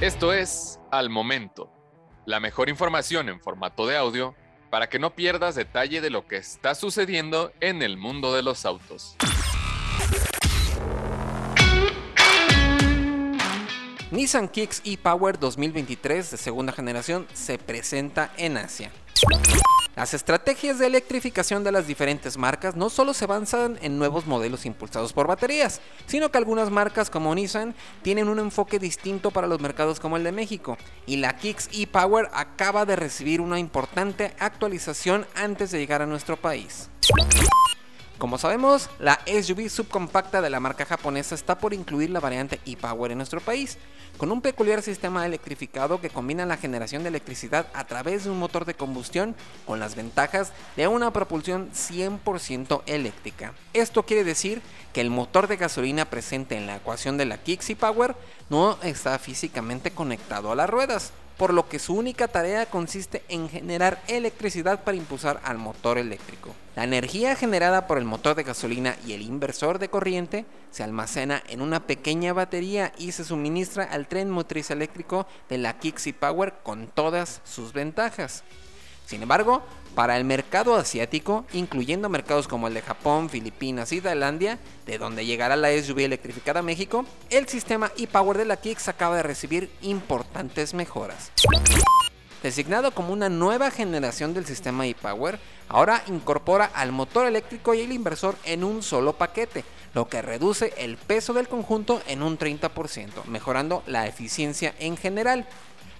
Esto es Al Momento, la mejor información en formato de audio para que no pierdas detalle de lo que está sucediendo en el mundo de los autos. Nissan Kicks e-Power 2023 de segunda generación se presenta en Asia. Las estrategias de electrificación de las diferentes marcas no solo se avanzan en nuevos modelos impulsados por baterías, sino que algunas marcas como Nissan tienen un enfoque distinto para los mercados como el de México, y la Kicks e-Power acaba de recibir una importante actualización antes de llegar a nuestro país. Como sabemos, la SUV subcompacta de la marca japonesa está por incluir la variante e-Power en nuestro país, con un peculiar sistema electrificado que combina la generación de electricidad a través de un motor de combustión con las ventajas de una propulsión 100% eléctrica. Esto quiere decir que el motor de gasolina presente en la ecuación de la Kicks e-Power no está físicamente conectado a las ruedas, por lo que su única tarea consiste en generar electricidad para impulsar al motor eléctrico. La energía generada por el motor de gasolina y el inversor de corriente se almacena en una pequeña batería y se suministra al tren motriz eléctrico de la Kixi Power con todas sus ventajas. Sin embargo, para el mercado asiático, incluyendo mercados como el de Japón, Filipinas y Tailandia, de donde llegará la SUV electrificada a México, el sistema e-Power de la Kicks acaba de recibir importantes mejoras. Designado como una nueva generación del sistema e-Power, ahora incorpora al motor eléctrico y el inversor en un solo paquete, lo que reduce el peso del conjunto en un 30%, mejorando la eficiencia en general.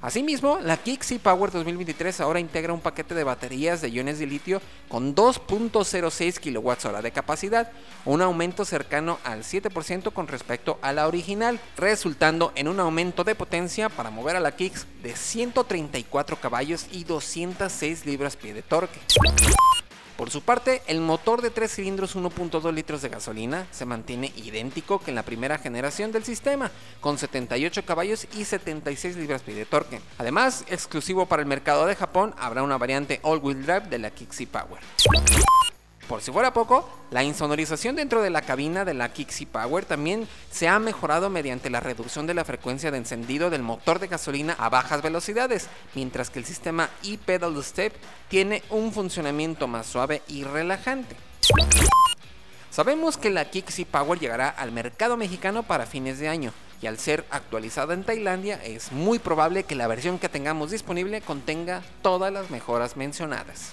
Asimismo, la Kicks Power 2023 ahora integra un paquete de baterías de iones de litio con 2.06 kWh de capacidad, un aumento cercano al 7% con respecto a la original, resultando en un aumento de potencia para mover a la Kicks de 134 caballos y 206 libras-pie de torque. Por su parte, el motor de 3 cilindros 1.2 litros de gasolina se mantiene idéntico que en la primera generación del sistema, con 78 caballos y 76 libras-pie de torque. Además, exclusivo para el mercado de Japón, habrá una variante all-wheel drive de la Kixi Power. Por si fuera poco, la insonorización dentro de la cabina de la Kixi Power también se ha mejorado mediante la reducción de la frecuencia de encendido del motor de gasolina a bajas velocidades, mientras que el sistema e-pedal step tiene un funcionamiento más suave y relajante. Sabemos que la Kixi Power llegará al mercado mexicano para fines de año, y al ser actualizada en Tailandia es muy probable que la versión que tengamos disponible contenga todas las mejoras mencionadas.